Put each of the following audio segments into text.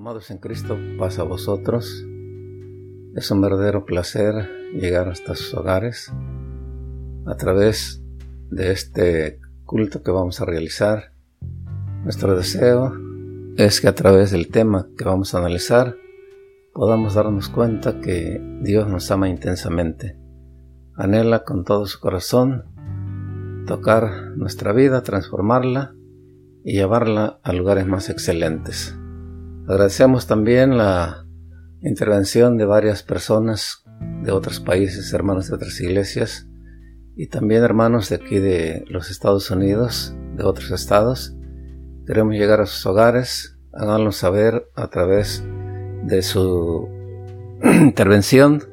Amados en Cristo, paz a vosotros. Es un verdadero placer llegar hasta sus hogares a través de este culto que vamos a realizar. Nuestro deseo es que a través del tema que vamos a analizar podamos darnos cuenta que Dios nos ama intensamente. Anhela con todo su corazón tocar nuestra vida, transformarla y llevarla a lugares más excelentes. Agradecemos también la intervención de varias personas de otros países, hermanos de otras iglesias y también hermanos de aquí de los Estados Unidos, de otros estados. Queremos llegar a sus hogares, háganlo saber a través de su intervención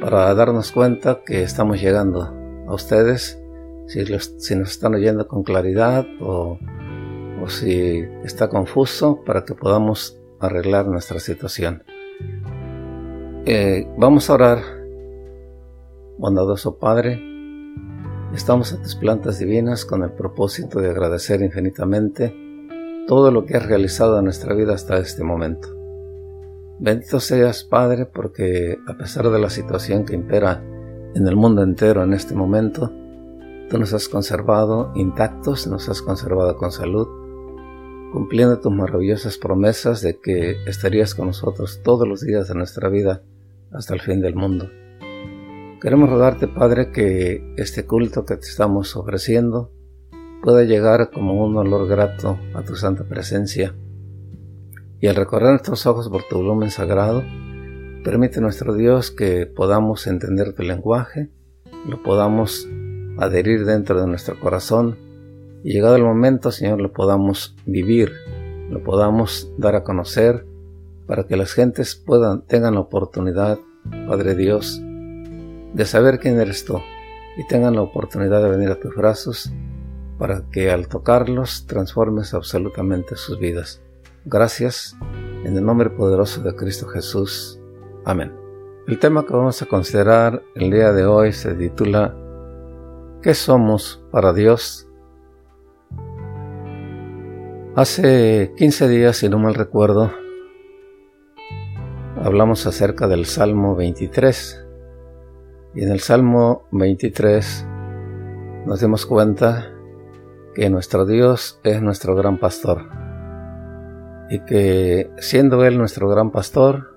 para darnos cuenta que estamos llegando a ustedes, si, si nos están oyendo con claridad o o si está confuso para que podamos arreglar nuestra situación. Eh, vamos a orar. Bondadoso Padre, estamos a tus plantas divinas con el propósito de agradecer infinitamente todo lo que has realizado en nuestra vida hasta este momento. Bendito seas, Padre, porque a pesar de la situación que impera en el mundo entero en este momento, tú nos has conservado intactos, nos has conservado con salud, cumpliendo tus maravillosas promesas de que estarías con nosotros todos los días de nuestra vida hasta el fin del mundo. Queremos rogarte, Padre, que este culto que te estamos ofreciendo pueda llegar como un olor grato a tu santa presencia. Y al recorrer nuestros ojos por tu volumen sagrado, permite nuestro Dios que podamos entender tu lenguaje, lo podamos adherir dentro de nuestro corazón y llegado el momento, Señor, lo podamos vivir, lo podamos dar a conocer para que las gentes puedan, tengan la oportunidad, Padre Dios, de saber quién eres tú y tengan la oportunidad de venir a tus brazos para que al tocarlos transformes absolutamente sus vidas. Gracias, en el nombre poderoso de Cristo Jesús. Amén. El tema que vamos a considerar el día de hoy se titula ¿Qué somos para Dios? Hace 15 días, si no mal recuerdo, hablamos acerca del Salmo 23. Y en el Salmo 23 nos dimos cuenta que nuestro Dios es nuestro gran pastor. Y que siendo Él nuestro gran pastor,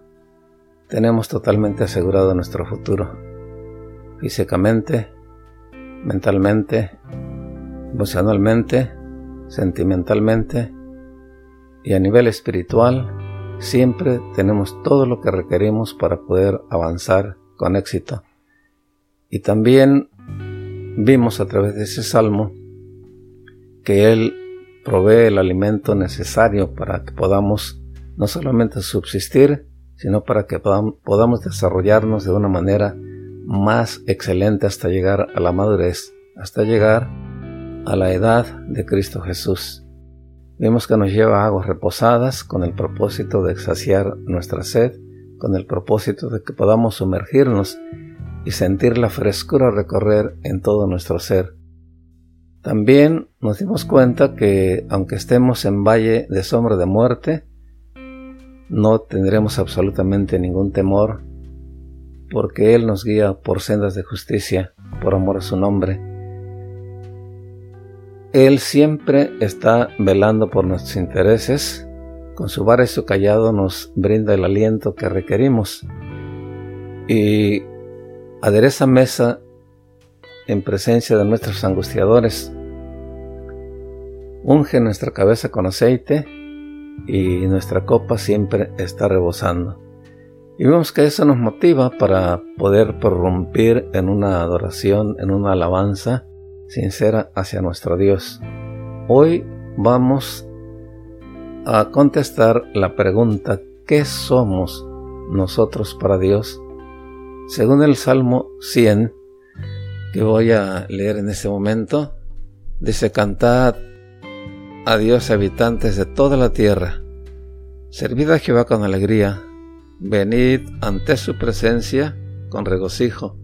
tenemos totalmente asegurado nuestro futuro. Físicamente, mentalmente, emocionalmente, sentimentalmente y a nivel espiritual, siempre tenemos todo lo que requerimos para poder avanzar con éxito. Y también vimos a través de ese salmo que Él provee el alimento necesario para que podamos no solamente subsistir, sino para que podamos desarrollarnos de una manera más excelente hasta llegar a la madurez, hasta llegar a la edad de Cristo Jesús. Vemos que nos lleva a aguas reposadas con el propósito de saciar nuestra sed, con el propósito de que podamos sumergirnos y sentir la frescura recorrer en todo nuestro ser. También nos dimos cuenta que aunque estemos en valle de sombra de muerte, no tendremos absolutamente ningún temor, porque Él nos guía por sendas de justicia, por amor a su nombre él siempre está velando por nuestros intereses. Con su vara y su callado nos brinda el aliento que requerimos. Y adereza mesa en presencia de nuestros angustiadores. Unge nuestra cabeza con aceite y nuestra copa siempre está rebosando. Y vemos que eso nos motiva para poder prorrumpir en una adoración, en una alabanza sincera hacia nuestro Dios. Hoy vamos a contestar la pregunta ¿qué somos nosotros para Dios? Según el Salmo 100, que voy a leer en este momento, dice cantad a Dios habitantes de toda la tierra, servid a Jehová con alegría, venid ante su presencia con regocijo,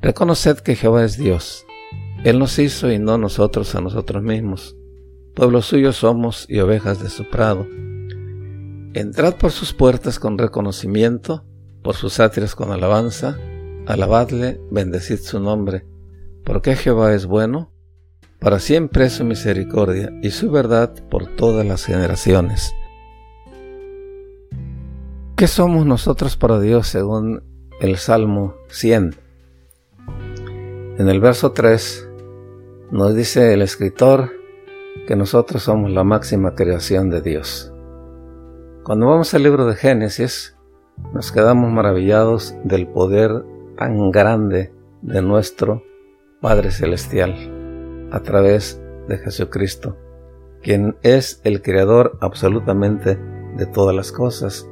reconoced que Jehová es Dios él nos hizo y no nosotros a nosotros mismos. Pueblo suyo somos y ovejas de su prado. Entrad por sus puertas con reconocimiento, por sus atrios con alabanza, alabadle, bendecid su nombre, porque Jehová es bueno, para siempre es su misericordia y su verdad por todas las generaciones. ¿Qué somos nosotros para Dios según el Salmo 100? En el verso 3 nos dice el escritor que nosotros somos la máxima creación de Dios. Cuando vamos al libro de Génesis, nos quedamos maravillados del poder tan grande de nuestro Padre Celestial a través de Jesucristo, quien es el creador absolutamente de todas las cosas.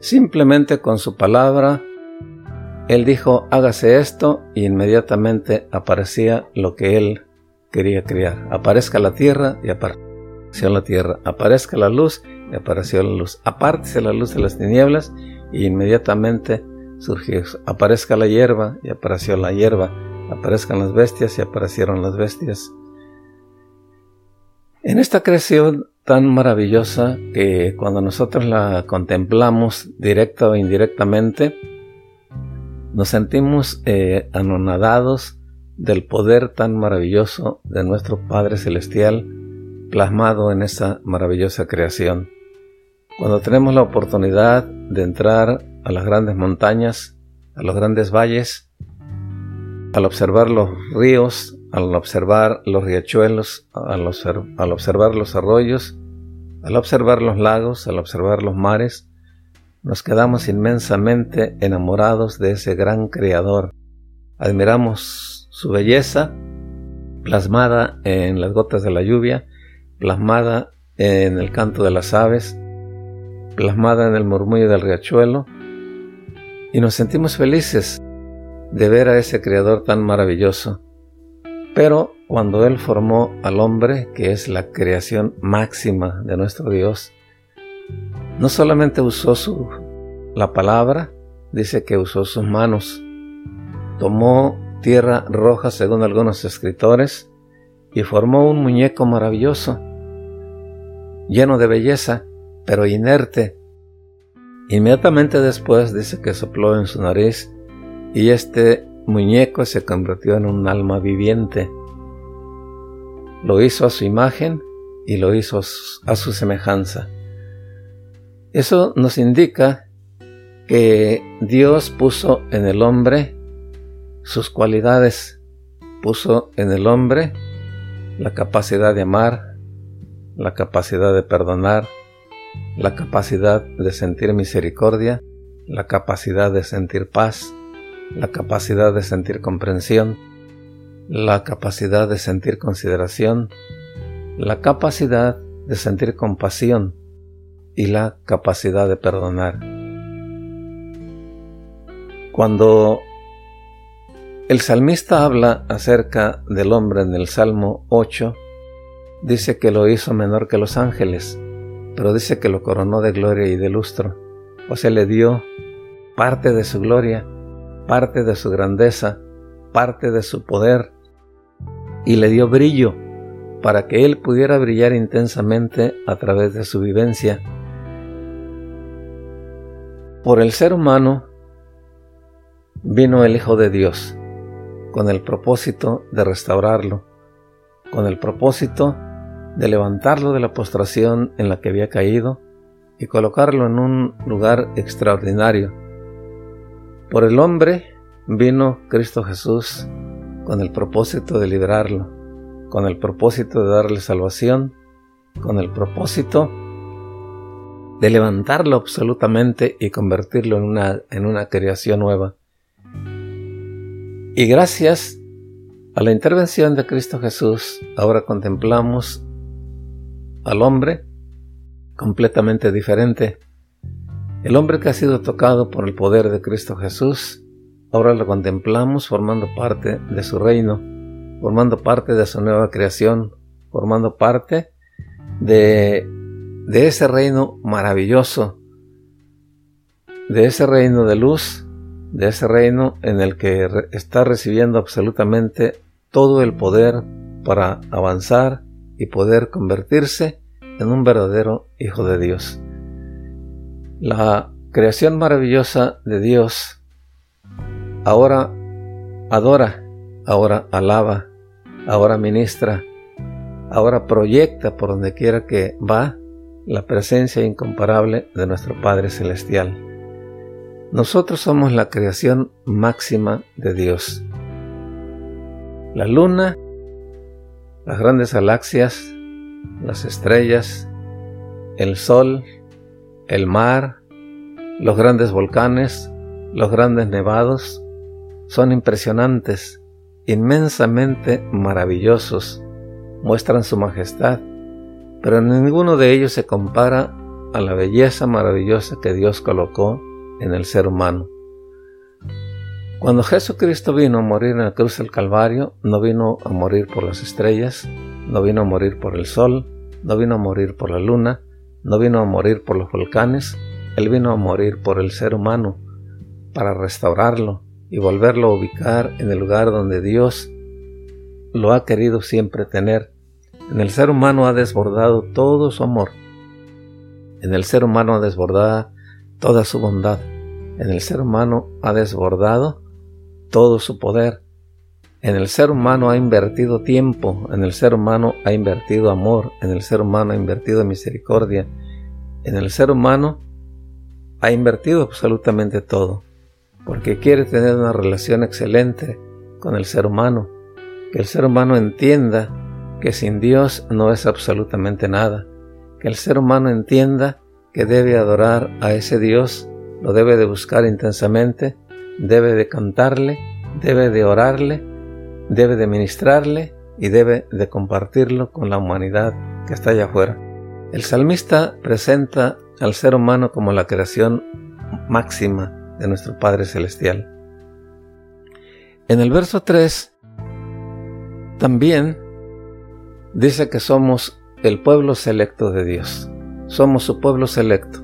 Simplemente con su palabra, Él dijo, hágase esto, y inmediatamente aparecía lo que Él quería crear. Aparezca la tierra y apareció la tierra. Aparezca la luz y apareció la luz. Apártese la luz de las tinieblas y inmediatamente surgió. Aparezca la hierba y apareció la hierba. Aparezcan las bestias y aparecieron las bestias. En esta creación tan maravillosa que cuando nosotros la contemplamos directa o indirectamente, nos sentimos eh, anonadados del poder tan maravilloso de nuestro Padre Celestial plasmado en esa maravillosa creación. Cuando tenemos la oportunidad de entrar a las grandes montañas, a los grandes valles, al observar los ríos, al observar los riachuelos, al, observar los arroyos, al observar los lagos, al observar los mares, nos quedamos inmensamente enamorados de ese gran creador. Admiramos su belleza plasmada en las gotas de la lluvia, plasmada en el canto de las aves, plasmada en el murmullo del riachuelo, y nos sentimos felices de ver a ese Creador tan maravilloso. Pero cuando Él formó al hombre, que es la creación máxima de nuestro Dios, no solamente usó su, la palabra, dice que usó sus manos, tomó tierra roja según algunos escritores, y formó un muñeco maravilloso, lleno de belleza, pero inerte. Inmediatamente después dice que sopló en su nariz y este muñeco se convirtió en un alma viviente. Lo hizo a su imagen y lo hizo a su semejanza. Eso nos indica que Dios puso en el hombre sus cualidades puso en el hombre la capacidad de amar, la capacidad de perdonar, la capacidad de sentir misericordia, la capacidad de sentir paz, la capacidad de sentir comprensión, la capacidad de sentir consideración, la capacidad de sentir compasión y la capacidad de perdonar. Cuando el salmista habla acerca del hombre en el Salmo 8. Dice que lo hizo menor que los ángeles, pero dice que lo coronó de gloria y de lustro. O sea, le dio parte de su gloria, parte de su grandeza, parte de su poder, y le dio brillo para que él pudiera brillar intensamente a través de su vivencia. Por el ser humano vino el Hijo de Dios con el propósito de restaurarlo, con el propósito de levantarlo de la postración en la que había caído y colocarlo en un lugar extraordinario. Por el hombre vino Cristo Jesús con el propósito de liberarlo, con el propósito de darle salvación, con el propósito de levantarlo absolutamente y convertirlo en una, en una creación nueva. Y gracias a la intervención de Cristo Jesús, ahora contemplamos al hombre completamente diferente. El hombre que ha sido tocado por el poder de Cristo Jesús, ahora lo contemplamos formando parte de su reino, formando parte de su nueva creación, formando parte de, de ese reino maravilloso, de ese reino de luz de ese reino en el que está recibiendo absolutamente todo el poder para avanzar y poder convertirse en un verdadero hijo de Dios. La creación maravillosa de Dios ahora adora, ahora alaba, ahora ministra, ahora proyecta por donde quiera que va la presencia incomparable de nuestro Padre Celestial. Nosotros somos la creación máxima de Dios. La luna, las grandes galaxias, las estrellas, el sol, el mar, los grandes volcanes, los grandes nevados, son impresionantes, inmensamente maravillosos, muestran su majestad, pero ninguno de ellos se compara a la belleza maravillosa que Dios colocó en el ser humano. Cuando Jesucristo vino a morir en la cruz del Calvario, no vino a morir por las estrellas, no vino a morir por el sol, no vino a morir por la luna, no vino a morir por los volcanes, Él vino a morir por el ser humano, para restaurarlo y volverlo a ubicar en el lugar donde Dios lo ha querido siempre tener. En el ser humano ha desbordado todo su amor. En el ser humano ha desbordado toda su bondad. En el ser humano ha desbordado todo su poder. En el ser humano ha invertido tiempo, en el ser humano ha invertido amor, en el ser humano ha invertido misericordia, en el ser humano ha invertido absolutamente todo, porque quiere tener una relación excelente con el ser humano, que el ser humano entienda que sin Dios no es absolutamente nada, que el ser humano entienda que debe adorar a ese Dios, lo debe de buscar intensamente, debe de cantarle, debe de orarle, debe de ministrarle y debe de compartirlo con la humanidad que está allá afuera. El salmista presenta al ser humano como la creación máxima de nuestro Padre Celestial. En el verso 3 también dice que somos el pueblo selecto de Dios. Somos su pueblo selecto.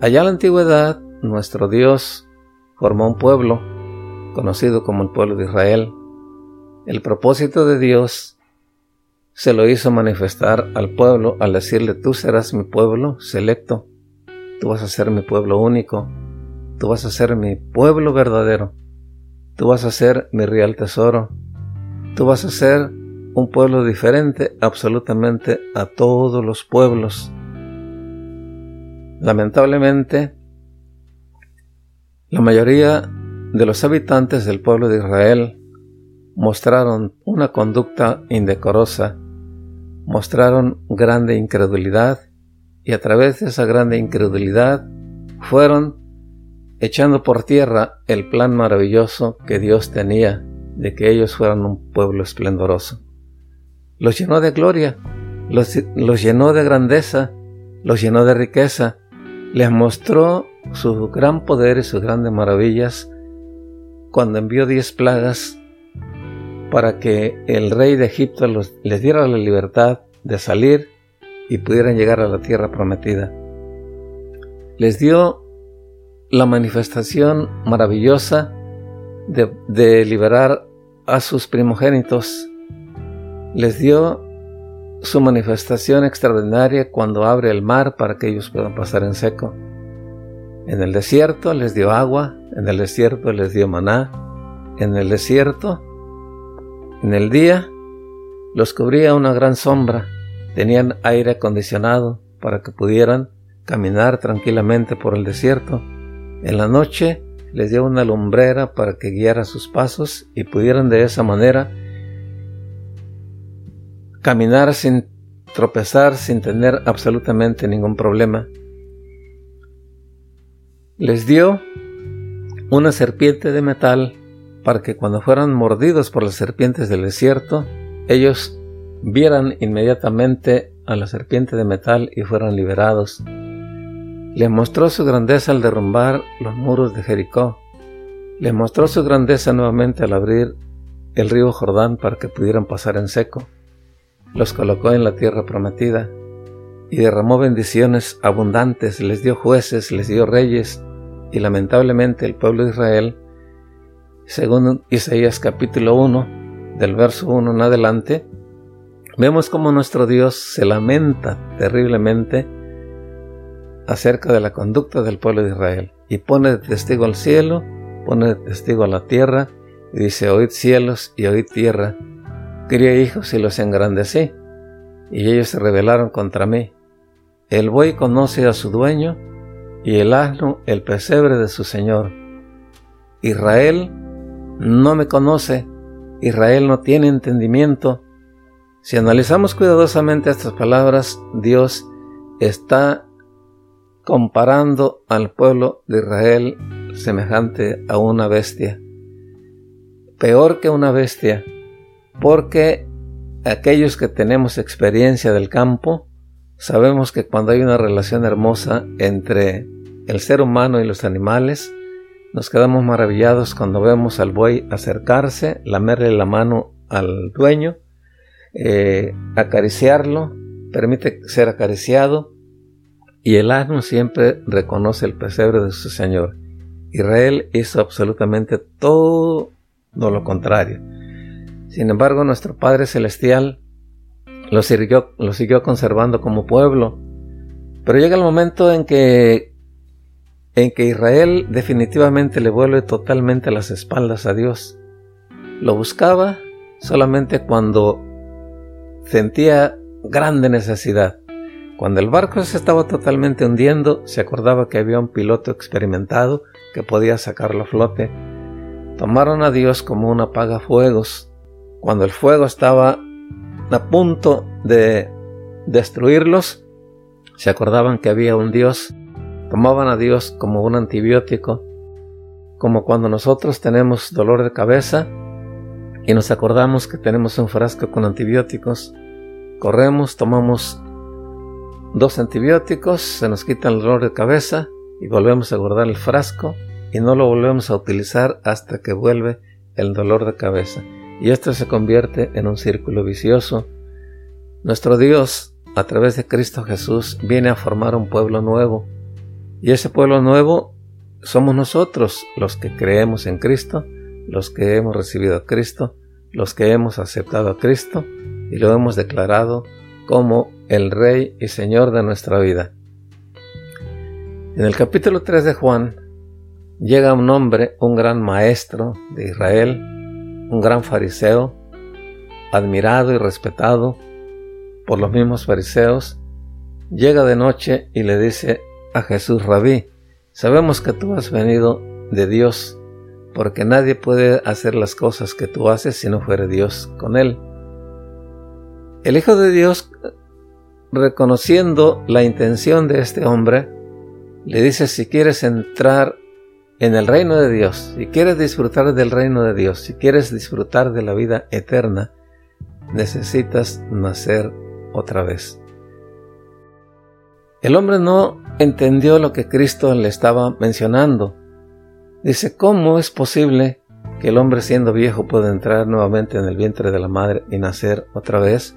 Allá en la antigüedad, nuestro Dios formó un pueblo conocido como el pueblo de Israel, el propósito de Dios se lo hizo manifestar al pueblo al decirle, tú serás mi pueblo selecto, tú vas a ser mi pueblo único, tú vas a ser mi pueblo verdadero, tú vas a ser mi real tesoro, tú vas a ser un pueblo diferente absolutamente a todos los pueblos. Lamentablemente, la mayoría de los habitantes del pueblo de Israel mostraron una conducta indecorosa, mostraron grande incredulidad y a través de esa grande incredulidad fueron echando por tierra el plan maravilloso que Dios tenía de que ellos fueran un pueblo esplendoroso. Los llenó de gloria, los, los llenó de grandeza, los llenó de riqueza, les mostró su gran poder y sus grandes maravillas cuando envió diez plagas para que el rey de Egipto les diera la libertad de salir y pudieran llegar a la tierra prometida. Les dio la manifestación maravillosa de, de liberar a sus primogénitos. Les dio su manifestación extraordinaria cuando abre el mar para que ellos puedan pasar en seco. En el desierto les dio agua, en el desierto les dio maná, en el desierto en el día los cubría una gran sombra, tenían aire acondicionado para que pudieran caminar tranquilamente por el desierto. En la noche les dio una lumbrera para que guiara sus pasos y pudieran de esa manera caminar sin tropezar, sin tener absolutamente ningún problema. Les dio una serpiente de metal para que cuando fueran mordidos por las serpientes del desierto, ellos vieran inmediatamente a la serpiente de metal y fueran liberados. Le mostró su grandeza al derrumbar los muros de Jericó. Le mostró su grandeza nuevamente al abrir el río Jordán para que pudieran pasar en seco. Los colocó en la tierra prometida y derramó bendiciones abundantes, les dio jueces, les dio reyes, y lamentablemente el pueblo de Israel según Isaías capítulo 1, del verso 1 en adelante, vemos cómo nuestro Dios se lamenta terriblemente acerca de la conducta del pueblo de Israel y pone de testigo al cielo, pone de testigo a la tierra y dice, oíd cielos y oíd tierra, crié hijos y los engrandecí y ellos se rebelaron contra mí. El buey conoce a su dueño y el asno el pesebre de su señor. Israel no me conoce, Israel no tiene entendimiento. Si analizamos cuidadosamente estas palabras, Dios está comparando al pueblo de Israel semejante a una bestia. Peor que una bestia, porque aquellos que tenemos experiencia del campo, sabemos que cuando hay una relación hermosa entre el ser humano y los animales, nos quedamos maravillados cuando vemos al buey acercarse, lamerle la mano al dueño, eh, acariciarlo, permite ser acariciado, y el asno siempre reconoce el pesebre de su Señor. Israel hizo absolutamente todo lo contrario. Sin embargo, nuestro Padre Celestial lo siguió, lo siguió conservando como pueblo. Pero llega el momento en que, en que Israel definitivamente le vuelve totalmente las espaldas a Dios. Lo buscaba solamente cuando sentía grande necesidad. Cuando el barco se estaba totalmente hundiendo, se acordaba que había un piloto experimentado que podía sacarlo a flote. Tomaron a Dios como un apagafuegos. Cuando el fuego estaba a punto de destruirlos, se acordaban que había un Dios. Tomaban a Dios como un antibiótico, como cuando nosotros tenemos dolor de cabeza y nos acordamos que tenemos un frasco con antibióticos. Corremos, tomamos dos antibióticos, se nos quita el dolor de cabeza y volvemos a guardar el frasco y no lo volvemos a utilizar hasta que vuelve el dolor de cabeza. Y esto se convierte en un círculo vicioso. Nuestro Dios, a través de Cristo Jesús, viene a formar un pueblo nuevo. Y ese pueblo nuevo somos nosotros, los que creemos en Cristo, los que hemos recibido a Cristo, los que hemos aceptado a Cristo y lo hemos declarado como el Rey y Señor de nuestra vida. En el capítulo 3 de Juan llega un hombre, un gran maestro de Israel, un gran fariseo, admirado y respetado por los mismos fariseos, llega de noche y le dice a Jesús Rabí, sabemos que tú has venido de Dios, porque nadie puede hacer las cosas que tú haces si no fuere Dios con él. El Hijo de Dios, reconociendo la intención de este hombre, le dice, si quieres entrar en el reino de Dios, si quieres disfrutar del reino de Dios, si quieres disfrutar de la vida eterna, necesitas nacer otra vez. El hombre no entendió lo que Cristo le estaba mencionando. Dice, ¿cómo es posible que el hombre siendo viejo pueda entrar nuevamente en el vientre de la madre y nacer otra vez?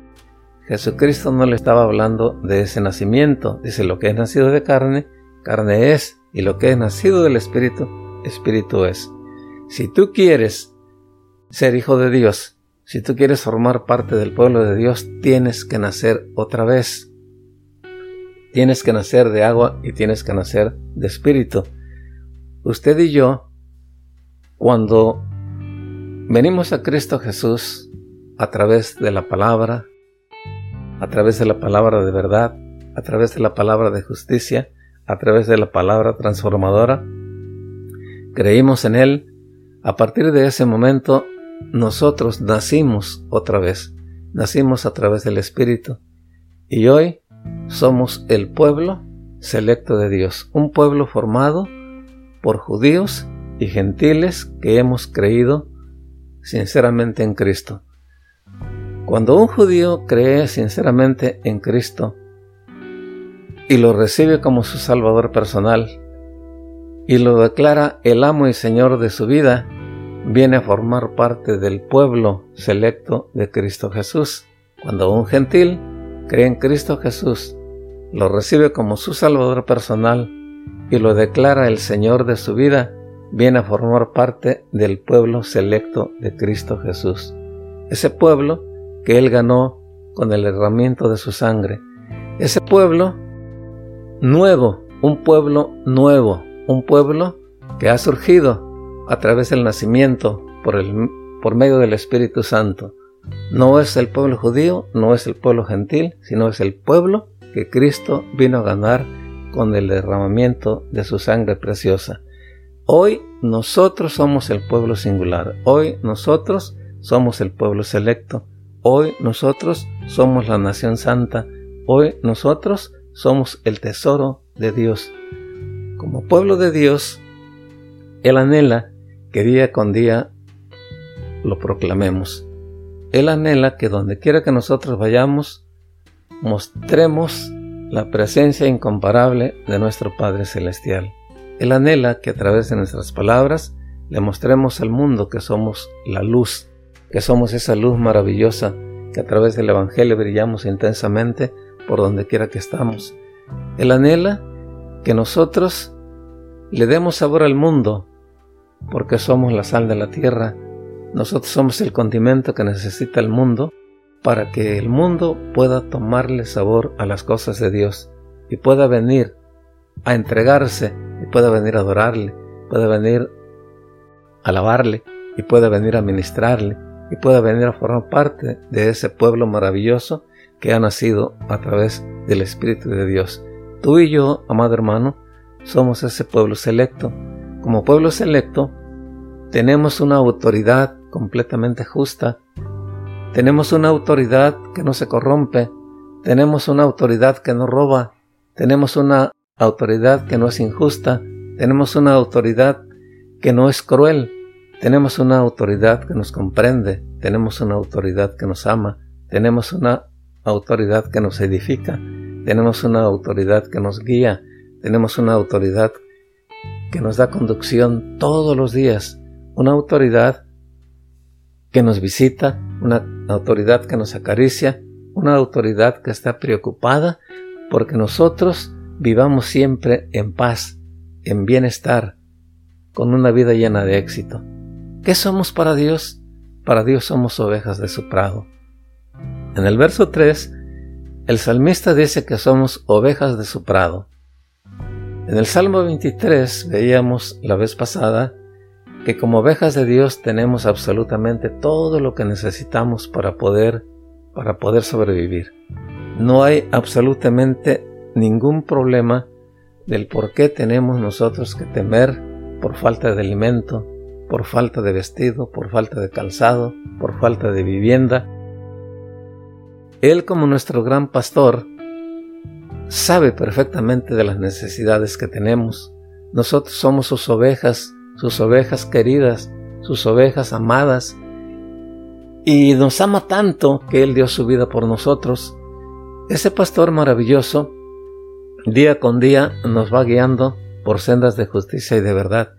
Jesucristo no le estaba hablando de ese nacimiento. Dice, lo que es nacido de carne, carne es, y lo que es nacido del Espíritu, Espíritu es. Si tú quieres ser hijo de Dios, si tú quieres formar parte del pueblo de Dios, tienes que nacer otra vez. Tienes que nacer de agua y tienes que nacer de espíritu. Usted y yo, cuando venimos a Cristo Jesús a través de la palabra, a través de la palabra de verdad, a través de la palabra de justicia, a través de la palabra transformadora. Creímos en Él. A partir de ese momento, nosotros nacimos otra vez. Nacimos a través del Espíritu. Y hoy somos el pueblo selecto de Dios. Un pueblo formado por judíos y gentiles que hemos creído sinceramente en Cristo. Cuando un judío cree sinceramente en Cristo y lo recibe como su Salvador personal y lo declara el amo y Señor de su vida, viene a formar parte del pueblo selecto de Cristo Jesús. Cuando un gentil cree en Cristo Jesús, lo recibe como su Salvador personal y lo declara el Señor de su vida, viene a formar parte del pueblo selecto de Cristo Jesús. Ese pueblo que Él ganó con el herramiento de su sangre. Ese pueblo nuevo, un pueblo nuevo, un pueblo que ha surgido a través del nacimiento por, el, por medio del Espíritu Santo. No es el pueblo judío, no es el pueblo gentil, sino es el pueblo que Cristo vino a ganar con el derramamiento de su sangre preciosa. Hoy nosotros somos el pueblo singular, hoy nosotros somos el pueblo selecto, hoy nosotros somos la nación santa, hoy nosotros somos el tesoro de Dios. Como pueblo de Dios, Él anhela que día con día lo proclamemos. Él anhela que donde quiera que nosotros vayamos, mostremos la presencia incomparable de nuestro Padre Celestial. Él anhela que a través de nuestras palabras le mostremos al mundo que somos la luz, que somos esa luz maravillosa, que a través del Evangelio brillamos intensamente por donde quiera que estamos. Él anhela que nosotros le demos sabor al mundo, porque somos la sal de la tierra. Nosotros somos el condimento que necesita el mundo para que el mundo pueda tomarle sabor a las cosas de Dios y pueda venir a entregarse y pueda venir a adorarle, pueda venir a alabarle y pueda venir a ministrarle y pueda venir a formar parte de ese pueblo maravilloso que ha nacido a través del Espíritu de Dios. Tú y yo, amado hermano, somos ese pueblo selecto. Como pueblo selecto, tenemos una autoridad completamente justa, tenemos una autoridad que no se corrompe, tenemos una autoridad que no roba, tenemos una autoridad que no es injusta, tenemos una autoridad que no es cruel, tenemos una autoridad que nos comprende, tenemos una autoridad que nos ama, tenemos una autoridad que nos edifica, tenemos una autoridad que nos guía, tenemos una autoridad que nos da conducción todos los días, una autoridad que nos visita, una autoridad que nos acaricia, una autoridad que está preocupada porque nosotros vivamos siempre en paz, en bienestar, con una vida llena de éxito. ¿Qué somos para Dios? Para Dios somos ovejas de su prado. En el verso 3, el salmista dice que somos ovejas de su prado. En el Salmo 23 veíamos la vez pasada que como ovejas de Dios tenemos absolutamente todo lo que necesitamos para poder para poder sobrevivir. No hay absolutamente ningún problema del por qué tenemos nosotros que temer por falta de alimento, por falta de vestido, por falta de calzado, por falta de vivienda, él como nuestro gran pastor sabe perfectamente de las necesidades que tenemos. Nosotros somos sus ovejas, sus ovejas queridas, sus ovejas amadas. Y nos ama tanto que Él dio su vida por nosotros. Ese pastor maravilloso, día con día, nos va guiando por sendas de justicia y de verdad.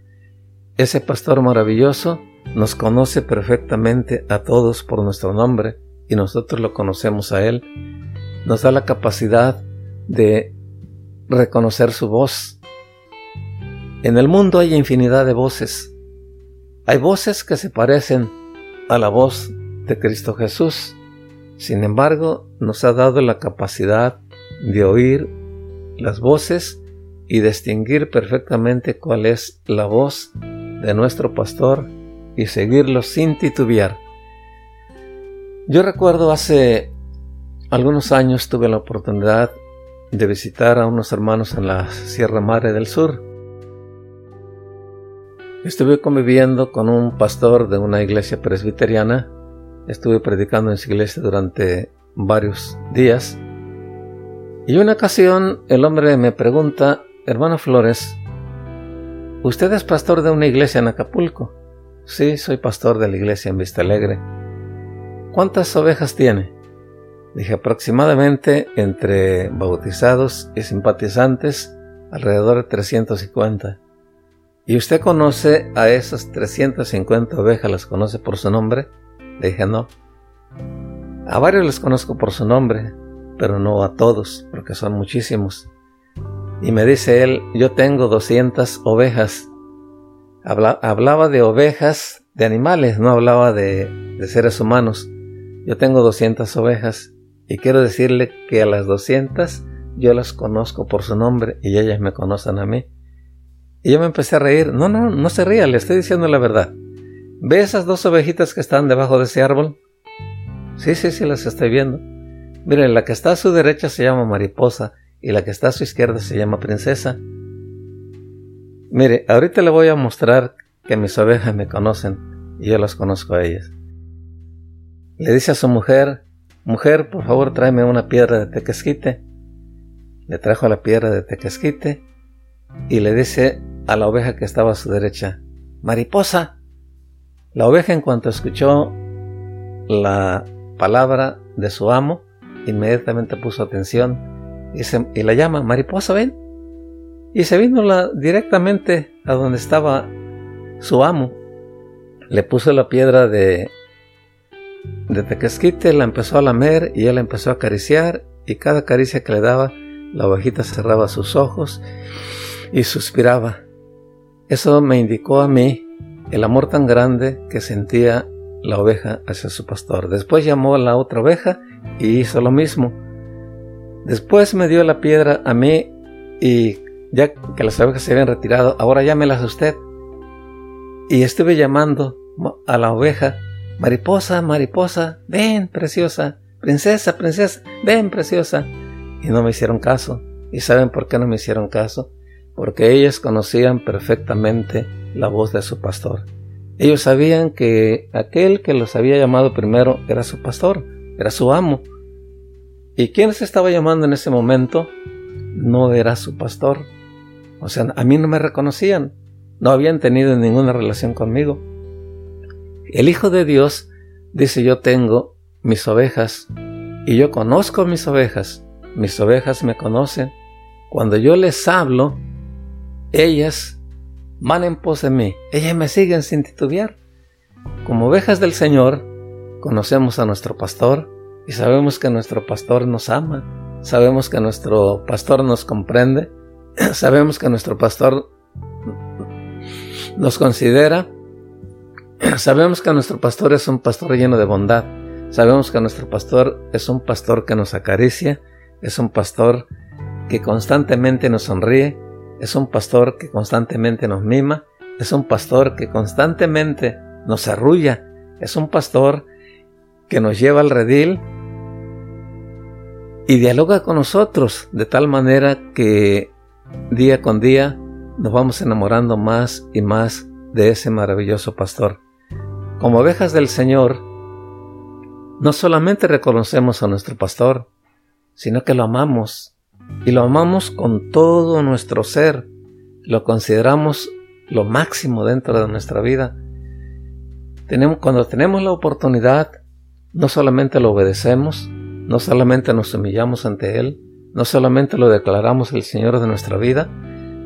Ese pastor maravilloso nos conoce perfectamente a todos por nuestro nombre y nosotros lo conocemos a Él, nos da la capacidad de reconocer su voz. En el mundo hay infinidad de voces. Hay voces que se parecen a la voz de Cristo Jesús. Sin embargo, nos ha dado la capacidad de oír las voces y distinguir perfectamente cuál es la voz de nuestro pastor y seguirlo sin titubear. Yo recuerdo hace algunos años tuve la oportunidad de visitar a unos hermanos en la Sierra Madre del Sur. Estuve conviviendo con un pastor de una iglesia presbiteriana. Estuve predicando en su iglesia durante varios días. Y una ocasión el hombre me pregunta, hermano Flores, ¿usted es pastor de una iglesia en Acapulco? Sí, soy pastor de la iglesia en Vista Alegre. ¿Cuántas ovejas tiene? Dije aproximadamente entre bautizados y simpatizantes alrededor de 350. ¿Y usted conoce a esas 350 ovejas? ¿Las conoce por su nombre? Le dije no. A varios les conozco por su nombre, pero no a todos, porque son muchísimos. Y me dice él, yo tengo 200 ovejas. hablaba de ovejas, de animales, no hablaba de, de seres humanos. Yo tengo 200 ovejas y quiero decirle que a las 200 yo las conozco por su nombre y ellas me conocen a mí. Y yo me empecé a reír. No, no, no se ría, le estoy diciendo la verdad. ¿Ve esas dos ovejitas que están debajo de ese árbol? Sí, sí, sí, las estoy viendo. Miren, la que está a su derecha se llama mariposa y la que está a su izquierda se llama princesa. Mire, ahorita le voy a mostrar que mis ovejas me conocen y yo las conozco a ellas. Le dice a su mujer, mujer, por favor tráeme una piedra de tequesquite. Le trajo la piedra de tequesquite y le dice a la oveja que estaba a su derecha, mariposa. La oveja en cuanto escuchó la palabra de su amo, inmediatamente puso atención y, y la llama, mariposa, ven. Y se vino la, directamente a donde estaba su amo. Le puso la piedra de, de tequesquite, la empezó a lamer y él empezó a acariciar y cada caricia que le daba, la ovejita cerraba sus ojos y suspiraba. Eso me indicó a mí el amor tan grande que sentía la oveja hacia su pastor. Después llamó a la otra oveja y hizo lo mismo. Después me dio la piedra a mí y ya que las ovejas se habían retirado, ahora llámelas a usted. Y estuve llamando a la oveja, mariposa, mariposa, ven, preciosa, princesa, princesa, ven, preciosa. Y no me hicieron caso. ¿Y saben por qué no me hicieron caso? Porque ellas conocían perfectamente la voz de su pastor. Ellos sabían que aquel que los había llamado primero era su pastor, era su amo. ¿Y quién se estaba llamando en ese momento? No era su pastor. O sea, a mí no me reconocían, no habían tenido ninguna relación conmigo. El Hijo de Dios dice yo tengo mis ovejas y yo conozco mis ovejas, mis ovejas me conocen. Cuando yo les hablo, ellas van en pos de mí, ellas me siguen sin titubear. Como ovejas del Señor, conocemos a nuestro pastor y sabemos que nuestro pastor nos ama, sabemos que nuestro pastor nos comprende, sabemos que nuestro pastor nos considera, sabemos que nuestro pastor es un pastor lleno de bondad, sabemos que nuestro pastor es un pastor que nos acaricia, es un pastor que constantemente nos sonríe, es un pastor que constantemente nos mima, es un pastor que constantemente nos arrulla, es un pastor que nos lleva al redil y dialoga con nosotros de tal manera que día con día nos vamos enamorando más y más de ese maravilloso pastor. Como ovejas del Señor, no solamente reconocemos a nuestro pastor, sino que lo amamos, y lo amamos con todo nuestro ser, lo consideramos lo máximo dentro de nuestra vida. Tenemos, cuando tenemos la oportunidad, no solamente lo obedecemos, no solamente nos humillamos ante Él, no solamente lo declaramos el Señor de nuestra vida,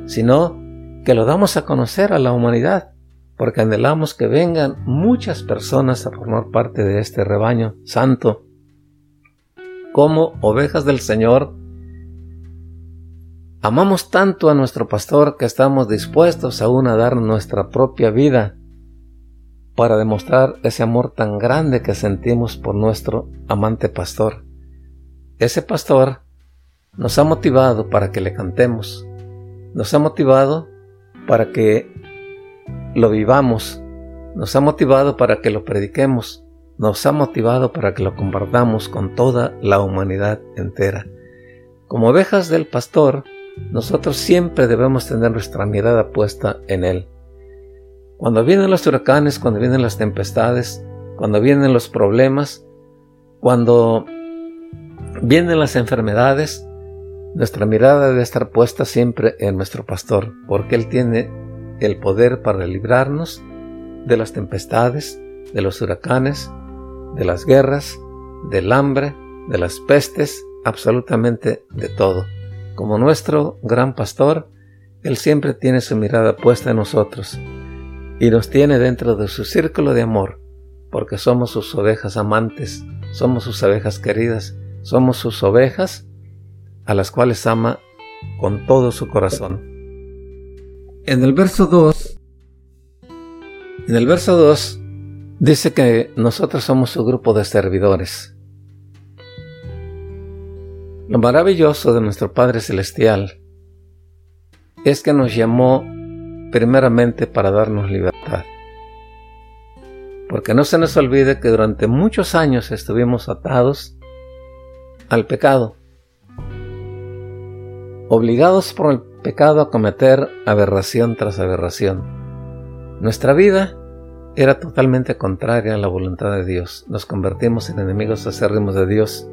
sino que lo damos a conocer a la humanidad, porque anhelamos que vengan muchas personas a formar parte de este rebaño santo. Como ovejas del Señor, Amamos tanto a nuestro pastor que estamos dispuestos aún a dar nuestra propia vida para demostrar ese amor tan grande que sentimos por nuestro amante pastor. Ese pastor nos ha motivado para que le cantemos, nos ha motivado para que lo vivamos, nos ha motivado para que lo prediquemos, nos ha motivado para que lo compartamos con toda la humanidad entera. Como ovejas del pastor, nosotros siempre debemos tener nuestra mirada puesta en Él. Cuando vienen los huracanes, cuando vienen las tempestades, cuando vienen los problemas, cuando vienen las enfermedades, nuestra mirada debe estar puesta siempre en nuestro pastor, porque Él tiene el poder para librarnos de las tempestades, de los huracanes, de las guerras, del hambre, de las pestes, absolutamente de todo. Como nuestro gran pastor, Él siempre tiene su mirada puesta en nosotros y nos tiene dentro de su círculo de amor, porque somos sus ovejas amantes, somos sus ovejas queridas, somos sus ovejas a las cuales ama con todo su corazón. En el verso 2, en el verso 2 dice que nosotros somos su grupo de servidores. Lo maravilloso de nuestro Padre Celestial es que nos llamó primeramente para darnos libertad. Porque no se nos olvide que durante muchos años estuvimos atados al pecado, obligados por el pecado a cometer aberración tras aberración. Nuestra vida era totalmente contraria a la voluntad de Dios. Nos convertimos en enemigos acérrimos de Dios,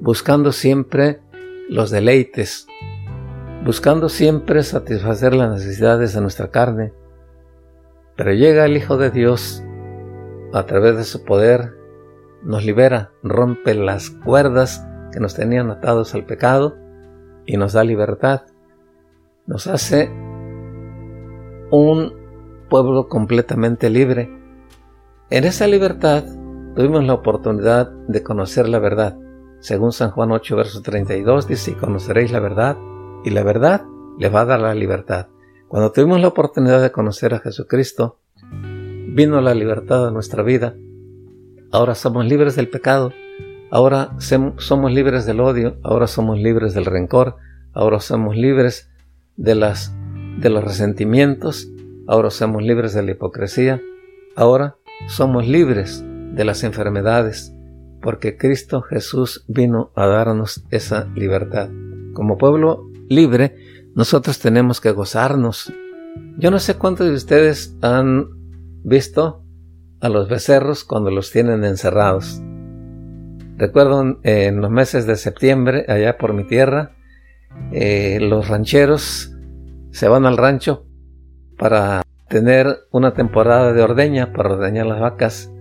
buscando siempre los deleites, buscando siempre satisfacer las necesidades de nuestra carne. Pero llega el Hijo de Dios a través de su poder, nos libera, rompe las cuerdas que nos tenían atados al pecado y nos da libertad. Nos hace un pueblo completamente libre. En esa libertad tuvimos la oportunidad de conocer la verdad. Según San Juan 8, verso 32, dice, conoceréis la verdad, y la verdad le va a dar la libertad. Cuando tuvimos la oportunidad de conocer a Jesucristo, vino la libertad a nuestra vida. Ahora somos libres del pecado, ahora somos libres del odio, ahora somos libres del rencor, ahora somos libres de, las, de los resentimientos, ahora somos libres de la hipocresía, ahora somos libres de las enfermedades, porque Cristo Jesús vino a darnos esa libertad. Como pueblo libre, nosotros tenemos que gozarnos. Yo no sé cuántos de ustedes han visto a los becerros cuando los tienen encerrados. Recuerdo en los meses de septiembre, allá por mi tierra, eh, los rancheros se van al rancho para tener una temporada de ordeña, para ordeñar las vacas,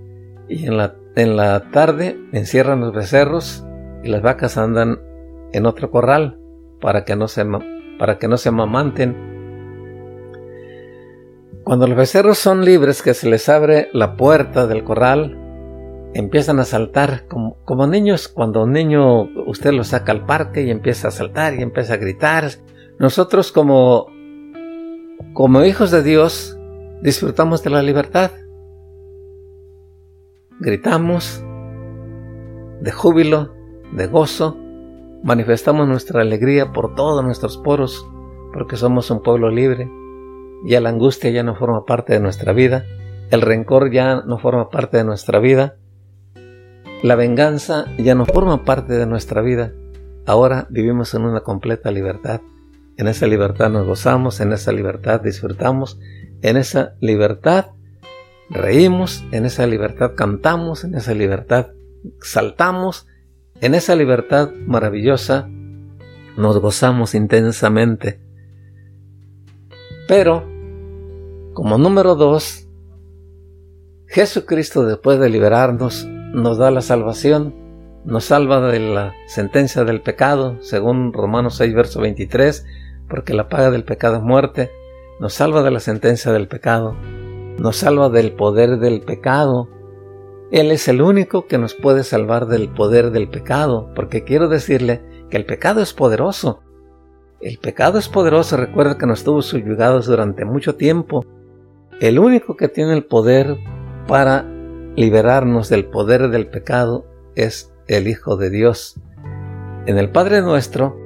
y en la, en la tarde encierran los becerros y las vacas andan en otro corral para que no se, para que no se amamanten. Cuando los becerros son libres, que se les abre la puerta del corral, empiezan a saltar como, niños. Cuando un niño usted lo saca al parque y empieza a saltar y empieza a gritar. Nosotros como, como hijos de Dios disfrutamos de la libertad. Gritamos de júbilo, de gozo, manifestamos nuestra alegría por todos nuestros poros, porque somos un pueblo libre ya la angustia ya no forma parte de nuestra vida, el rencor ya no forma parte de nuestra vida, la venganza ya no forma parte de nuestra vida. Ahora vivimos en una completa libertad. En esa libertad nos gozamos, en esa libertad disfrutamos, en esa libertad reímos, en esa libertad cantamos, en esa libertad saltamos, en esa libertad maravillosa nos gozamos intensamente. Pero como número dos, Jesucristo después de liberarnos nos da la salvación, nos salva de la sentencia del pecado, según Romanos 6, verso 23, porque la paga del pecado es muerte, nos salva de la sentencia del pecado, nos salva del poder del pecado. Él es el único que nos puede salvar del poder del pecado, porque quiero decirle que el pecado es poderoso. El pecado es poderoso, recuerda que nos estuvo subyugados durante mucho tiempo el único que tiene el poder para liberarnos del poder del pecado es el Hijo de Dios. En el Padre nuestro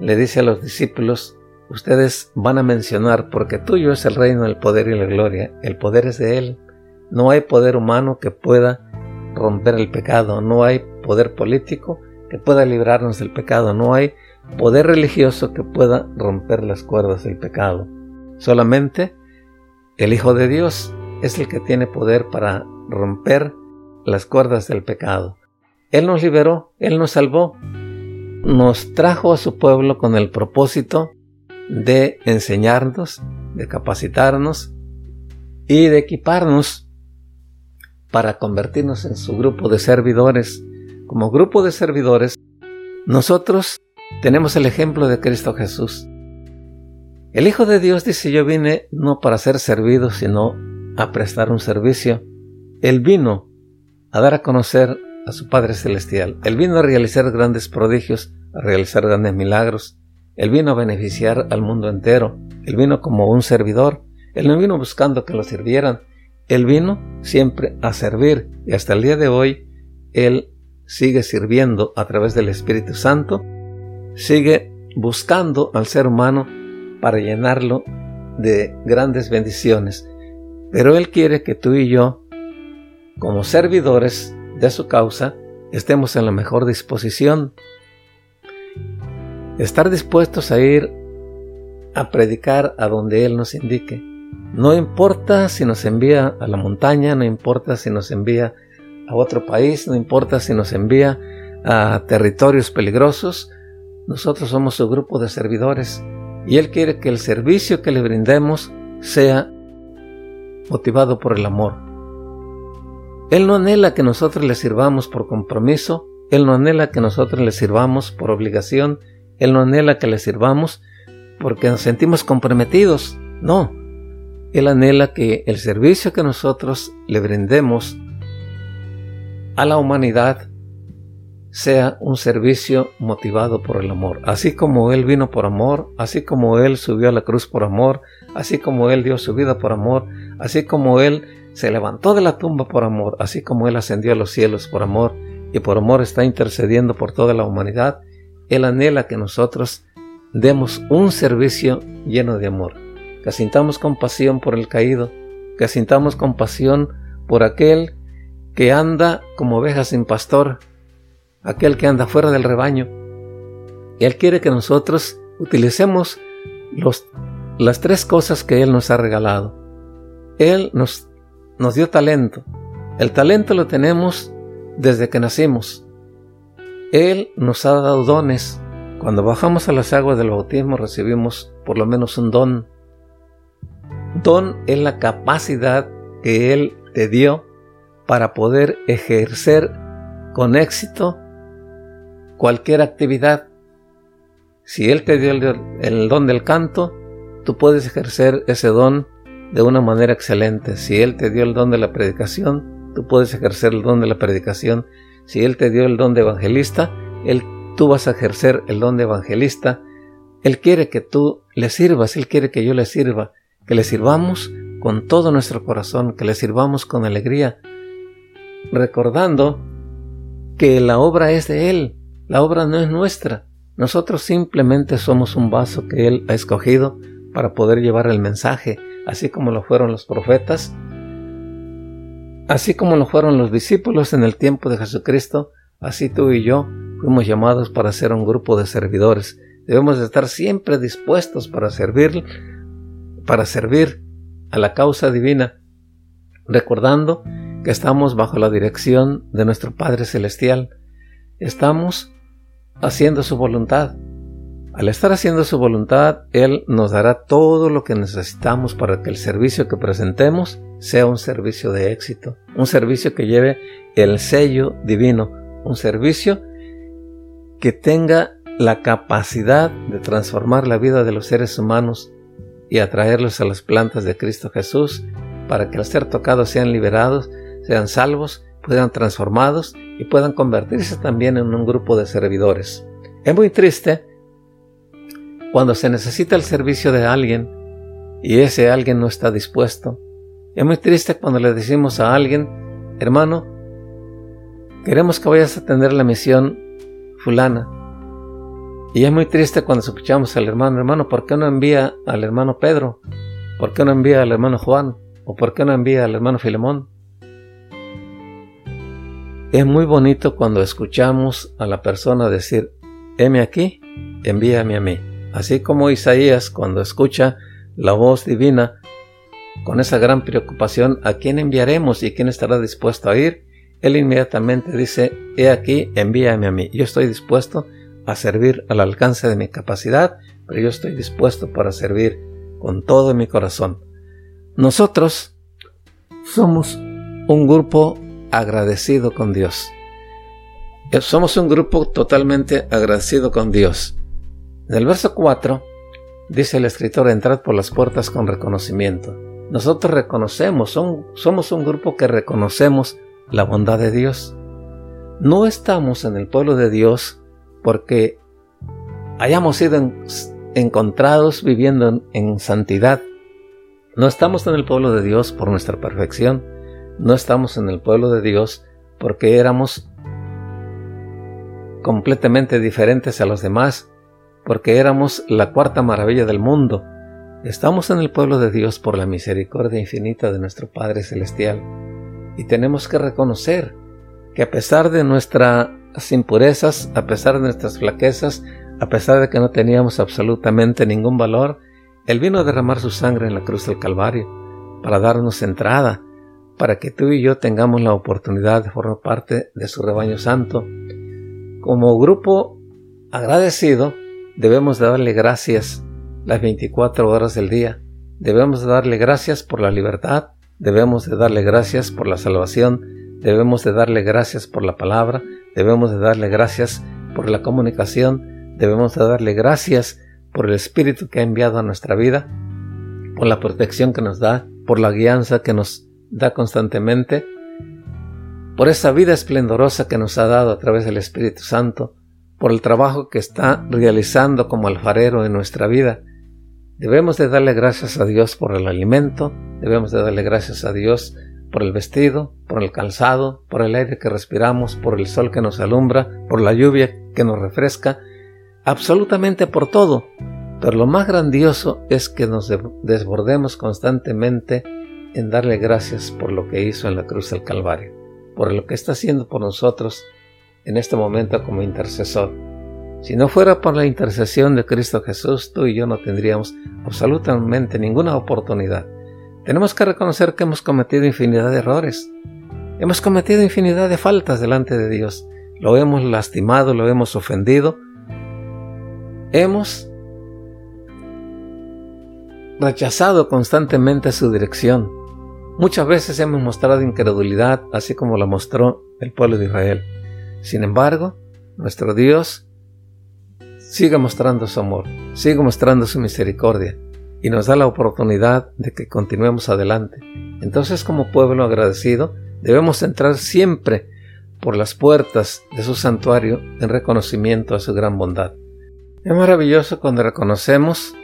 le dice a los discípulos, ustedes van a mencionar, porque tuyo es el reino, el poder y la gloria, el poder es de Él. No hay poder humano que pueda romper el pecado, no hay poder político que pueda librarnos del pecado, no hay poder religioso que pueda romper las cuerdas del pecado. Solamente el Hijo de Dios es el que tiene poder para romper las cuerdas del pecado. Él nos liberó, Él nos salvó, nos trajo a su pueblo con el propósito de enseñarnos, de capacitarnos y de equiparnos para convertirnos en su grupo de servidores. Como grupo de servidores, nosotros tenemos el ejemplo de Cristo Jesús. El Hijo de Dios dice, yo vine no para ser servido, sino a prestar un servicio. Él vino a dar a conocer a su Padre Celestial. Él vino a realizar grandes prodigios, a realizar grandes milagros. Él vino a beneficiar al mundo entero. Él vino como un servidor. Él no vino buscando que lo sirvieran. Él vino siempre a servir y hasta el día de hoy Él sigue sirviendo a través del Espíritu Santo sigue buscando al ser humano para llenarlo de grandes bendiciones. Pero Él quiere que tú y yo, como servidores de su causa, estemos en la mejor disposición. Estar dispuestos a ir a predicar a donde Él nos indique. No importa si nos envía a la montaña, no importa si nos envía a otro país, no importa si nos envía a territorios peligrosos, nosotros somos su grupo de servidores y Él quiere que el servicio que le brindemos sea motivado por el amor. Él no anhela que nosotros le sirvamos por compromiso, Él no anhela que nosotros le sirvamos por obligación, Él no anhela que le sirvamos porque nos sentimos comprometidos, no. Él anhela que el servicio que nosotros le brindemos a la humanidad sea un servicio motivado por el amor. Así como Él vino por amor, así como Él subió a la cruz por amor, así como Él dio su vida por amor, así como Él se levantó de la tumba por amor, así como Él ascendió a los cielos por amor y por amor está intercediendo por toda la humanidad, Él anhela que nosotros demos un servicio lleno de amor, que sintamos compasión por el caído, que sintamos compasión por aquel que anda como oveja sin pastor, aquel que anda fuera del rebaño. Él quiere que nosotros utilicemos los, las tres cosas que Él nos ha regalado. Él nos, nos dio talento. El talento lo tenemos desde que nacimos. Él nos ha dado dones. Cuando bajamos a las aguas del bautismo recibimos por lo menos un don. Don es la capacidad que Él te dio para poder ejercer con éxito cualquier actividad. Si Él te dio el, don del canto, tú puedes ejercer ese don de una manera excelente. Si Él te dio el don de la predicación, tú puedes ejercer el don de la predicación. Si Él te dio el don de evangelista, él, tú vas a ejercer el don de evangelista. Él quiere que tú le sirvas, Él quiere que yo le sirva, que le sirvamos con todo nuestro corazón, que le sirvamos con alegría, recordando que la obra es de Él, la obra no es nuestra. Nosotros simplemente somos un vaso que Él ha escogido para poder llevar el mensaje, así como lo fueron los profetas, así como lo fueron los discípulos en el tiempo de Jesucristo, así tú y yo fuimos llamados para ser un grupo de servidores. Debemos estar siempre dispuestos para servir, para servir a la causa divina, recordando que estamos bajo la dirección de nuestro Padre Celestial. Estamos haciendo su voluntad. Al estar haciendo su voluntad, Él nos dará todo lo que necesitamos para que el servicio que presentemos sea un servicio de éxito, un servicio que lleve el sello divino, un servicio que tenga la capacidad de transformar la vida de los seres humanos y atraerlos a las plantas de Cristo Jesús para que al ser tocados sean liberados, sean salvos puedan transformados y puedan convertirse también en un grupo de servidores. Es muy triste cuando se necesita el servicio de alguien y ese alguien no está dispuesto. Es muy triste cuando le decimos a alguien, hermano, queremos que vayas a atender la misión fulana. Y es muy triste cuando escuchamos al hermano, hermano, ¿por qué no envía al hermano Pedro? ¿Por qué no envía al hermano Juan? ¿O por qué no envía al hermano Filemón? Es muy bonito cuando escuchamos a la persona decir, heme aquí, envíame a mí. Así como Isaías cuando escucha la voz divina, con esa gran preocupación, ¿a quién enviaremos y quién estará dispuesto a ir? Él inmediatamente dice, he aquí, envíame a mí. Yo estoy dispuesto a servir al alcance de mi capacidad, pero yo estoy dispuesto para servir con todo mi corazón. Nosotros somos un grupo agradecido con Dios. Eh, somos un grupo totalmente agradecido con Dios. En el verso 4 dice el escritor, entrad por las puertas con reconocimiento. Nosotros reconocemos, somos un grupo que reconocemos la bondad de Dios. No estamos en el pueblo de Dios porque hayamos sido encontrados viviendo en santidad. No estamos en el pueblo de Dios por nuestra perfección no estamos en el pueblo de Dios porque éramos completamente diferentes a los demás porque éramos la cuarta maravilla del mundo. Estamos en el pueblo de Dios por la misericordia infinita de nuestro Padre Celestial. Y tenemos que reconocer que a pesar de nuestras impurezas, a pesar de nuestras flaquezas, a pesar de que no teníamos absolutamente ningún valor, Él vino a derramar su sangre en la cruz del Calvario para darnos entrada, para que tú y yo tengamos la oportunidad de formar parte de su rebaño santo. Como grupo agradecido, debemos de darle gracias las 24 horas del día. Debemos de darle gracias por la libertad, debemos de darle gracias por la salvación, debemos de darle gracias por la palabra, debemos de darle gracias por la comunicación, debemos de darle gracias por el Espíritu que ha enviado a nuestra vida, por la protección que nos da, por la guianza que nos da constantemente, por esa vida esplendorosa que nos ha dado a través del Espíritu Santo, por el trabajo que está realizando como alfarero en nuestra vida. Debemos de darle gracias a Dios por el alimento, debemos de darle gracias a Dios por el vestido, por el calzado, por el aire que respiramos, por el sol que nos alumbra, por la lluvia que nos refresca, absolutamente por todo. Pero lo más grandioso es que nos desbordemos constantemente en darle gracias por lo que hizo en la cruz del Calvario, por lo que está haciendo por nosotros en este momento como intercesor. Si no fuera por la intercesión de Cristo Jesús, tú y yo no tendríamos absolutamente ninguna oportunidad. Tenemos que reconocer que hemos cometido infinidad de errores. Hemos cometido infinidad de faltas delante de Dios. Lo hemos lastimado, lo hemos ofendido. Hemos rechazado constantemente su dirección. Muchas veces hemos mostrado incredulidad, así como la mostró el pueblo de Israel. Sin embargo, nuestro Dios sigue mostrando su amor, sigue mostrando su misericordia y nos da la oportunidad de que continuemos adelante. Entonces, como pueblo agradecido, debemos entrar siempre por las puertas de su santuario en reconocimiento a su gran bondad. Es maravilloso cuando reconocemos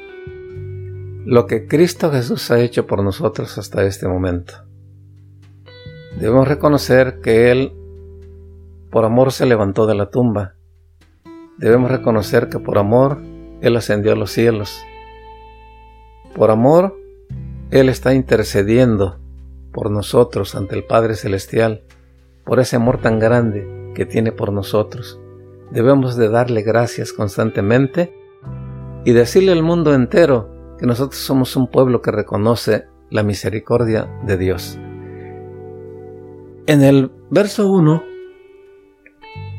lo que Cristo Jesús ha hecho por nosotros hasta este momento. Debemos reconocer que Él por amor se levantó de la tumba. Debemos reconocer que por amor Él ascendió a los cielos. Por amor, Él está intercediendo por nosotros ante el Padre Celestial, por ese amor tan grande que tiene por nosotros. Debemos de darle gracias constantemente y decirle al mundo entero que nosotros somos un pueblo que reconoce la misericordia de Dios. En el verso 1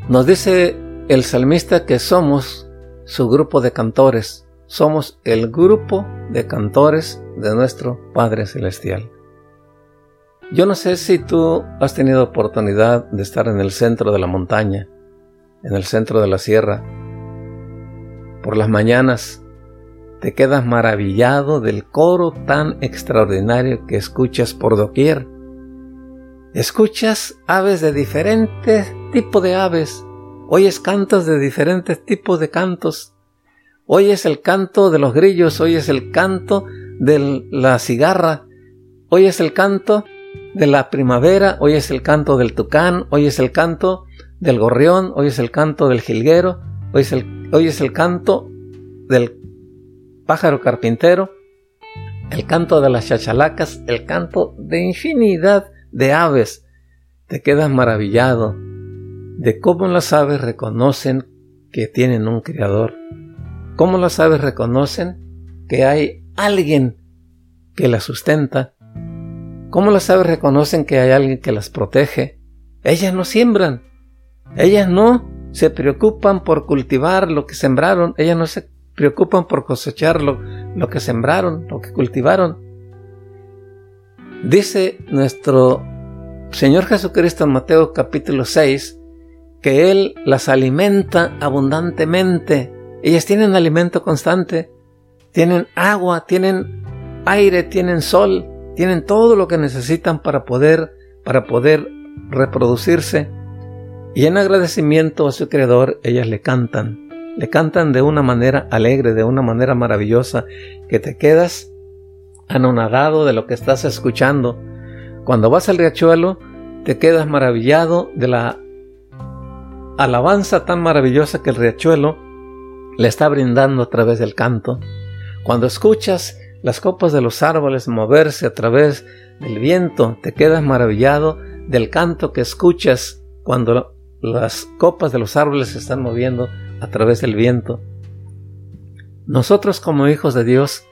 nos dice el salmista que somos su grupo de cantores, somos el grupo de cantores de nuestro Padre Celestial. Yo no sé si tú has tenido oportunidad de estar en el centro de la montaña, en el centro de la sierra. Por las mañanas te quedas maravillado del coro tan extraordinario que escuchas por doquier. Escuchas aves de diferentes tipos de aves, oyes cantos de diferentes tipos de cantos, oyes el canto de los grillos, oyes el canto de la cigarra, oyes el canto de la primavera, oyes el canto del tucán, oyes el canto del gorrión, oyes el canto del jilguero, oyes el, oyes el canto del pájaro carpintero, el canto de las chachalacas, el canto de infinidad de aves, te quedas maravillado de cómo las aves reconocen que tienen un criador, cómo las aves reconocen que hay alguien que las sustenta, cómo las aves reconocen que hay alguien que las protege. Ellas no siembran, ellas no se preocupan por cultivar lo que sembraron, ellas no se preocupan por cosechar lo, lo que sembraron, lo que cultivaron. Dice nuestro Señor Jesucristo en Mateo capítulo 6 que Él las alimenta abundantemente. Ellas tienen alimento constante, tienen agua, tienen aire, tienen sol, tienen todo lo que necesitan para poder, para poder reproducirse. Y en agradecimiento a su Creador, ellas le cantan, le cantan de una manera alegre, de una manera maravillosa, que te quedas anonadado de lo que estás escuchando. Cuando vas al riachuelo, te quedas maravillado de la alabanza tan maravillosa que el riachuelo le está brindando a través del canto. Cuando escuchas las copas de los árboles moverse a través del viento, te quedas maravillado del canto que escuchas cuando las copas de los árboles se están moviendo a través del viento. Nosotros como hijos de Dios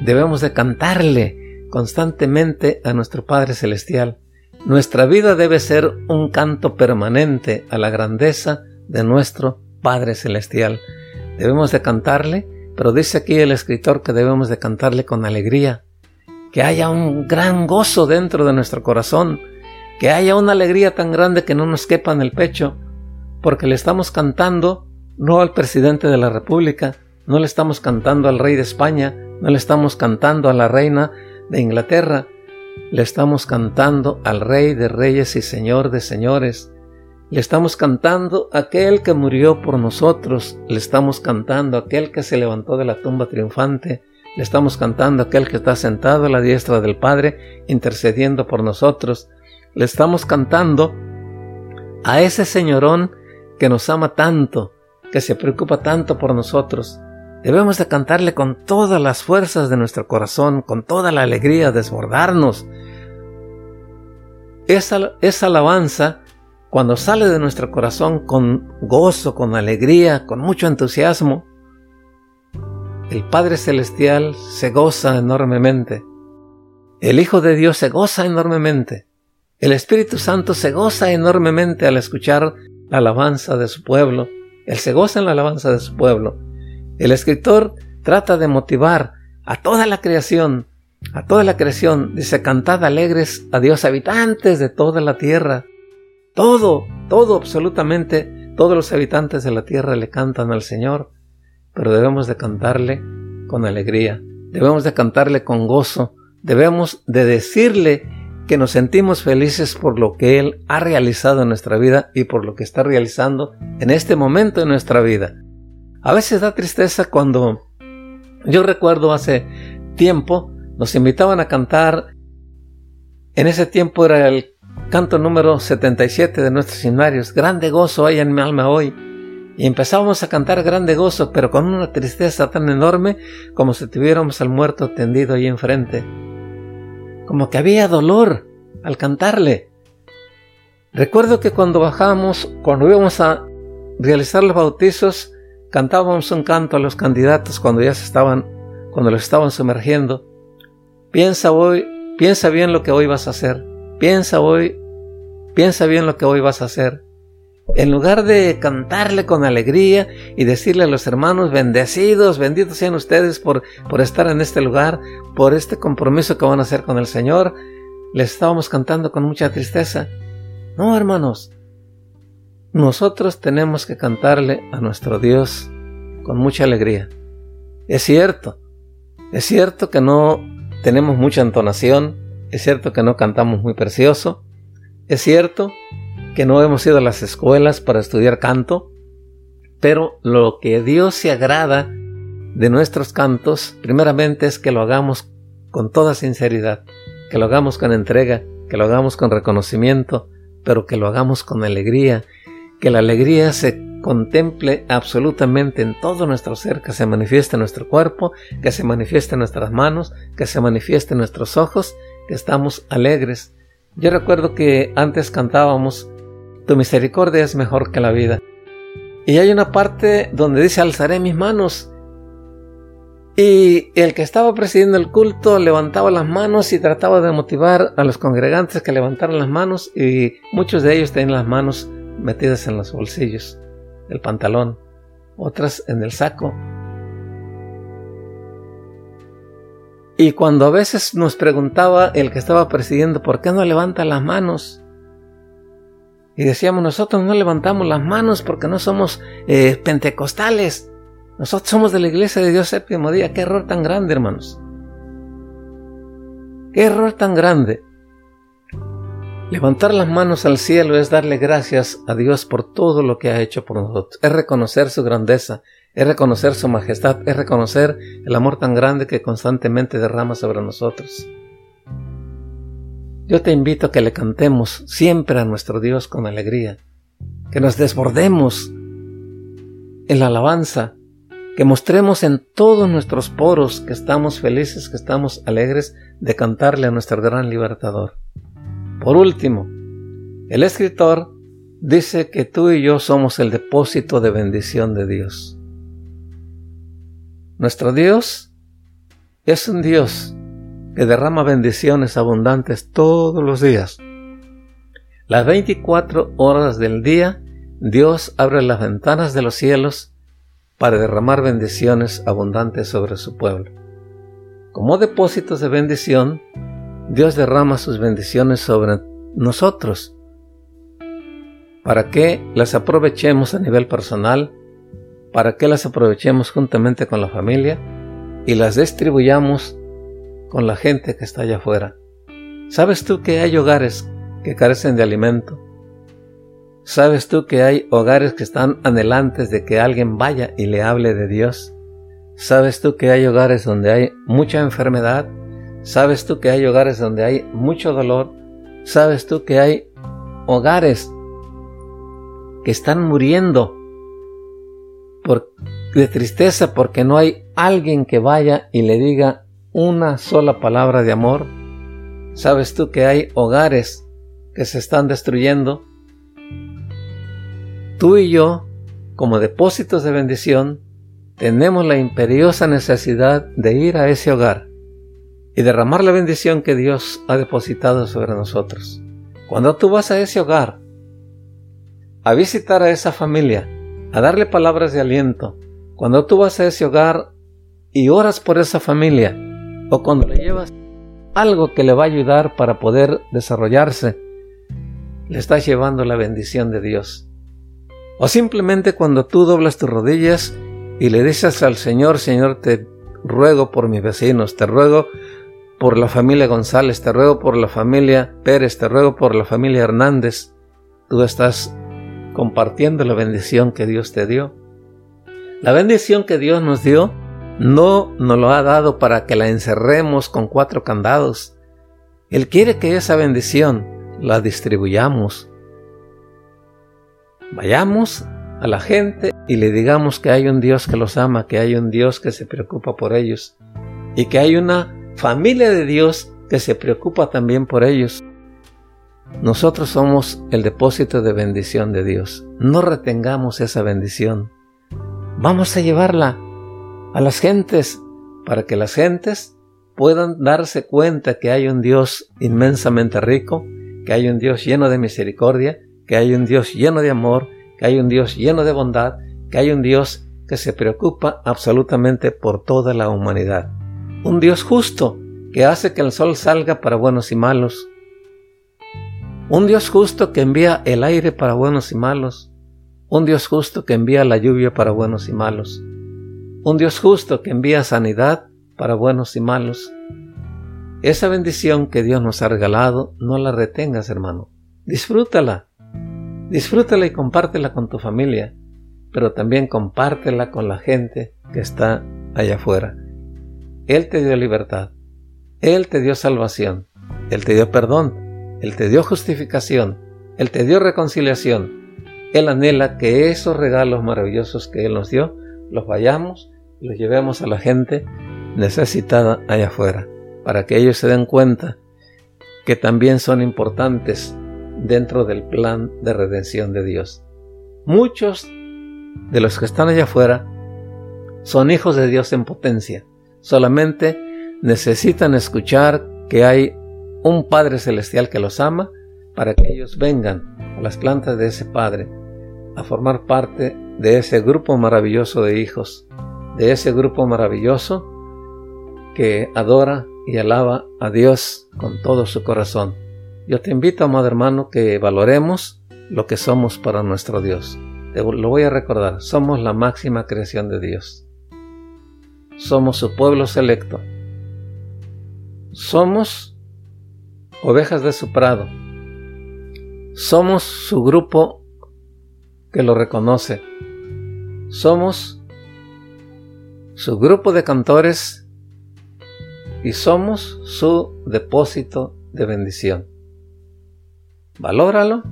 debemos de cantarle constantemente a nuestro Padre Celestial. Nuestra vida debe ser un canto permanente a la grandeza de nuestro Padre Celestial. Debemos de cantarle pero dice aquí el escritor que debemos de cantarle con alegría, que haya un gran gozo dentro de nuestro corazón, que haya una alegría tan grande que no nos quepa en el pecho, porque le estamos cantando no al presidente de la República, no le estamos cantando al rey de España, no le estamos cantando a la reina de Inglaterra, le estamos cantando al rey de reyes y señor de señores, le estamos cantando aquel que murió por nosotros, le estamos cantando aquel que se levantó de la tumba triunfante, le estamos cantando aquel que está sentado a la diestra del Padre intercediendo por nosotros, le estamos cantando a ese señorón que nos ama tanto, que se preocupa tanto por nosotros. Debemos de cantarle con todas las fuerzas de nuestro corazón, con toda la alegría, desbordarnos. Esa, esa alabanza cuando sale de nuestro corazón con gozo, con alegría, con mucho entusiasmo, el Padre Celestial se goza enormemente. El Hijo de Dios se goza enormemente. El Espíritu Santo se goza enormemente al escuchar la alabanza de su pueblo. Él se goza en la alabanza de su pueblo. El escritor trata de motivar a toda la creación, a toda la creación, dice, cantad alegres a Dios, habitantes de toda la tierra. Todo, todo, absolutamente, todos los habitantes de la tierra le cantan al Señor, pero debemos de cantarle con alegría, debemos de cantarle con gozo, debemos de decirle que nos sentimos felices por lo que Él ha realizado en nuestra vida y por lo que está realizando en este momento de nuestra vida. A veces da tristeza cuando yo recuerdo hace tiempo nos invitaban a cantar, en ese tiempo era el Canto número 77 de nuestros himnarios. Grande gozo hay en mi alma hoy. Y empezábamos a cantar grande gozo, pero con una tristeza tan enorme como si tuviéramos al muerto tendido ahí enfrente. Como que había dolor al cantarle. Recuerdo que cuando bajábamos, cuando íbamos a realizar los bautizos, cantábamos un canto a los candidatos cuando ya se estaban, cuando los estaban sumergiendo. Piensa hoy, piensa bien lo que hoy vas a hacer. Piensa hoy Piensa bien lo que hoy vas a hacer. En lugar de cantarle con alegría y decirle a los hermanos, bendecidos, benditos sean ustedes por, por estar en este lugar, por este compromiso que van a hacer con el Señor, les estábamos cantando con mucha tristeza. No, hermanos, nosotros tenemos que cantarle a nuestro Dios con mucha alegría. Es cierto, es cierto que no tenemos mucha entonación, es cierto que no cantamos muy precioso, es cierto que no hemos ido a las escuelas para estudiar canto, pero lo que Dios se agrada de nuestros cantos, primeramente es que lo hagamos con toda sinceridad, que lo hagamos con entrega, que lo hagamos con reconocimiento, pero que lo hagamos con alegría, que la alegría se contemple absolutamente en todo nuestro ser, que se manifieste en nuestro cuerpo, que se manifieste en nuestras manos, que se manifieste en nuestros ojos, que estamos alegres, yo recuerdo que antes cantábamos, Tu misericordia es mejor que la vida. Y hay una parte donde dice, alzaré mis manos. Y el que estaba presidiendo el culto levantaba las manos y trataba de motivar a los congregantes que levantaran las manos y muchos de ellos tenían las manos metidas en los bolsillos del pantalón, otras en el saco Y cuando a veces nos preguntaba el que estaba presidiendo, ¿por qué no levanta las manos? Y decíamos, nosotros no levantamos las manos porque no somos eh, pentecostales. Nosotros somos de la iglesia de Dios séptimo día. Qué error tan grande, hermanos. Qué error tan grande. Levantar las manos al cielo es darle gracias a Dios por todo lo que ha hecho por nosotros. Es reconocer su grandeza, es reconocer su majestad, es reconocer el amor tan grande que constantemente derrama sobre nosotros. Yo te invito a que le cantemos siempre a nuestro Dios con alegría, que nos desbordemos en la alabanza, que mostremos en todos nuestros poros que estamos felices, que estamos alegres de cantarle a nuestro gran libertador. Por último, el escritor dice que tú y yo somos el depósito de bendición de Dios. Nuestro Dios es un Dios que derrama bendiciones abundantes todos los días. Las 24 horas del día, Dios abre las ventanas de los cielos para derramar bendiciones abundantes sobre su pueblo. Como depósitos de bendición, Dios derrama sus bendiciones sobre nosotros, para que las aprovechemos a nivel personal, para que las aprovechemos juntamente con la familia y las distribuyamos con la gente que está allá afuera. ¿Sabes tú que hay hogares que carecen de alimento? ¿Sabes tú que hay hogares que están anhelantes de que alguien vaya y le hable de Dios? ¿Sabes tú que hay hogares donde hay mucha enfermedad? ¿Sabes tú que hay hogares donde hay mucho dolor? ¿Sabes tú que hay hogares que están muriendo por, de tristeza porque no hay alguien que vaya y le diga una sola palabra de amor? ¿Sabes tú que hay hogares que se están destruyendo? Tú y yo, como depósitos de bendición, tenemos la imperiosa necesidad de ir a ese hogar y derramar la bendición que Dios ha depositado sobre nosotros. Cuando tú vas a ese hogar, a visitar a esa familia, a darle palabras de aliento, cuando tú vas a ese hogar y oras por esa familia, o cuando le llevas algo que le va a ayudar para poder desarrollarse, le estás llevando la bendición de Dios. O simplemente cuando tú doblas tus rodillas y le dices al Señor, Señor, te ruego por mis vecinos, te ruego por la familia González, te ruego por la familia Pérez, te ruego por la familia Hernández, tú estás compartiendo la bendición que Dios te dio. La bendición que Dios nos dio no nos lo ha dado para que la encerremos con cuatro candados. Él quiere que esa bendición la distribuyamos. Vayamos a la gente y le digamos que hay un Dios que los ama, que hay un Dios que se preocupa por ellos y que hay una familia de Dios que se preocupa también por ellos. Nosotros somos el depósito de bendición de Dios. No retengamos esa bendición. Vamos a llevarla a las gentes para que las gentes puedan darse cuenta que hay un Dios inmensamente rico, que hay un Dios lleno de misericordia, que hay un Dios lleno de amor, que hay un Dios lleno de bondad, que hay un Dios que se preocupa absolutamente por toda la humanidad. Un Dios justo que hace que el sol salga para buenos y malos. Un Dios justo que envía el aire para buenos y malos. Un Dios justo que envía la lluvia para buenos y malos. Un Dios justo que envía sanidad para buenos y malos. Esa bendición que Dios nos ha regalado, no la retengas, hermano. Disfrútala. Disfrútala y compártela con tu familia, pero también compártela con la gente que está allá afuera. Él te dio libertad, Él te dio salvación, Él te dio perdón, Él te dio justificación, Él te dio reconciliación. Él anhela que esos regalos maravillosos que Él nos dio, los vayamos y los llevemos a la gente necesitada allá afuera, para que ellos se den cuenta que también son importantes dentro del plan de redención de Dios. Muchos de los que están allá afuera son hijos de Dios en potencia. Solamente necesitan escuchar que hay un Padre Celestial que los ama para que ellos vengan a las plantas de ese Padre a formar parte de ese grupo maravilloso de hijos, de ese grupo maravilloso que adora y alaba a Dios con todo su corazón. Yo te invito, amado hermano, que valoremos lo que somos para nuestro Dios. Te lo voy a recordar, somos la máxima creación de Dios. Somos su pueblo selecto. Somos ovejas de su prado. Somos su grupo que lo reconoce. Somos su grupo de cantores y somos su depósito de bendición. Valóralo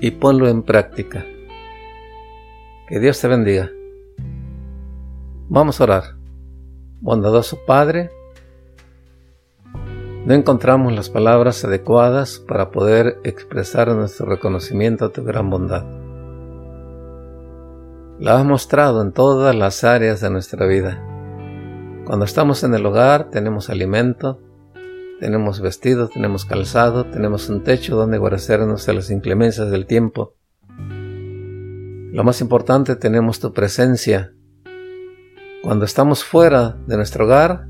y ponlo en práctica. Que Dios te bendiga. Vamos a orar. Bondadoso Padre, no encontramos las palabras adecuadas para poder expresar nuestro reconocimiento a tu gran bondad. La has mostrado en todas las áreas de nuestra vida. Cuando estamos en el hogar tenemos alimento, tenemos vestido, tenemos calzado, tenemos un techo donde guarecernos de las inclemencias del tiempo. Lo más importante, tenemos tu presencia. Cuando estamos fuera de nuestro hogar,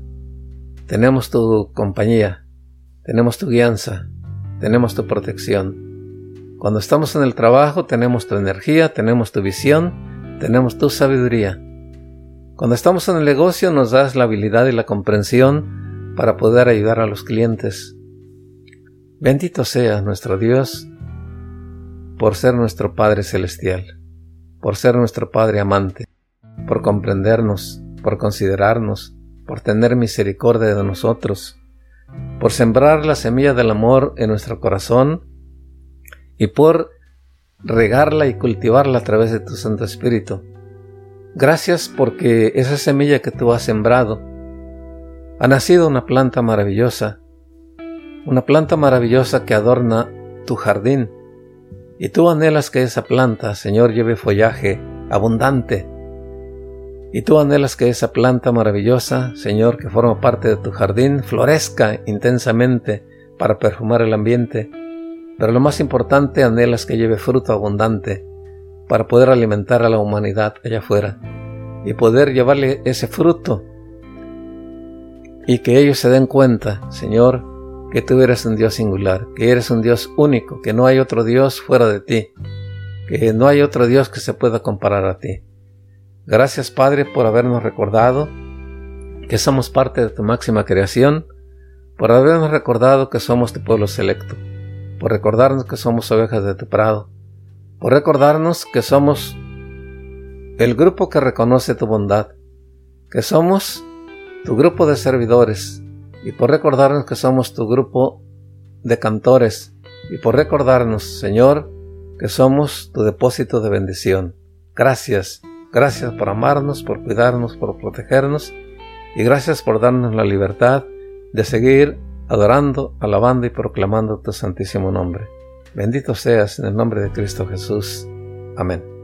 tenemos tu compañía, tenemos tu guianza, tenemos tu protección. Cuando estamos en el trabajo tenemos tu energía, tenemos tu visión, tenemos tu sabiduría. Cuando estamos en el negocio nos das la habilidad y la comprensión para poder ayudar a los clientes. Bendito sea nuestro Dios por ser nuestro Padre Celestial, por ser nuestro Padre amante, por comprendernos, por considerarnos, por tener misericordia de nosotros, por sembrar la semilla del amor en nuestro corazón y por regarla y cultivarla a través de tu Santo Espíritu. Gracias porque esa semilla que tú has sembrado ha nacido una planta maravillosa, una planta maravillosa que adorna tu jardín. Y tú anhelas que esa planta, Señor, lleve follaje abundante, y tú anhelas que esa planta maravillosa, Señor, que forma parte de tu jardín, florezca intensamente para perfumar el ambiente. Pero lo más importante, anhelas que lleve fruto abundante para poder alimentar a la humanidad allá afuera y poder llevarle ese fruto y que ellos se den cuenta, Señor, que tú eres un Dios singular, que eres un Dios único, que no hay otro Dios fuera de ti, que no hay otro Dios que se pueda comparar a ti. Gracias Padre por habernos recordado que somos parte de tu máxima creación, por habernos recordado que somos tu pueblo selecto, por recordarnos que somos ovejas de tu prado, por recordarnos que somos el grupo que reconoce tu bondad, que somos tu grupo de servidores, y por recordarnos que somos tu grupo de cantores, y por recordarnos, Señor, que somos tu depósito de bendición. Gracias Gracias por amarnos, por cuidarnos, por protegernos y gracias por darnos la libertad de seguir adorando, alabando y proclamando tu santísimo nombre. Bendito seas en el nombre de Cristo Jesús. Amén.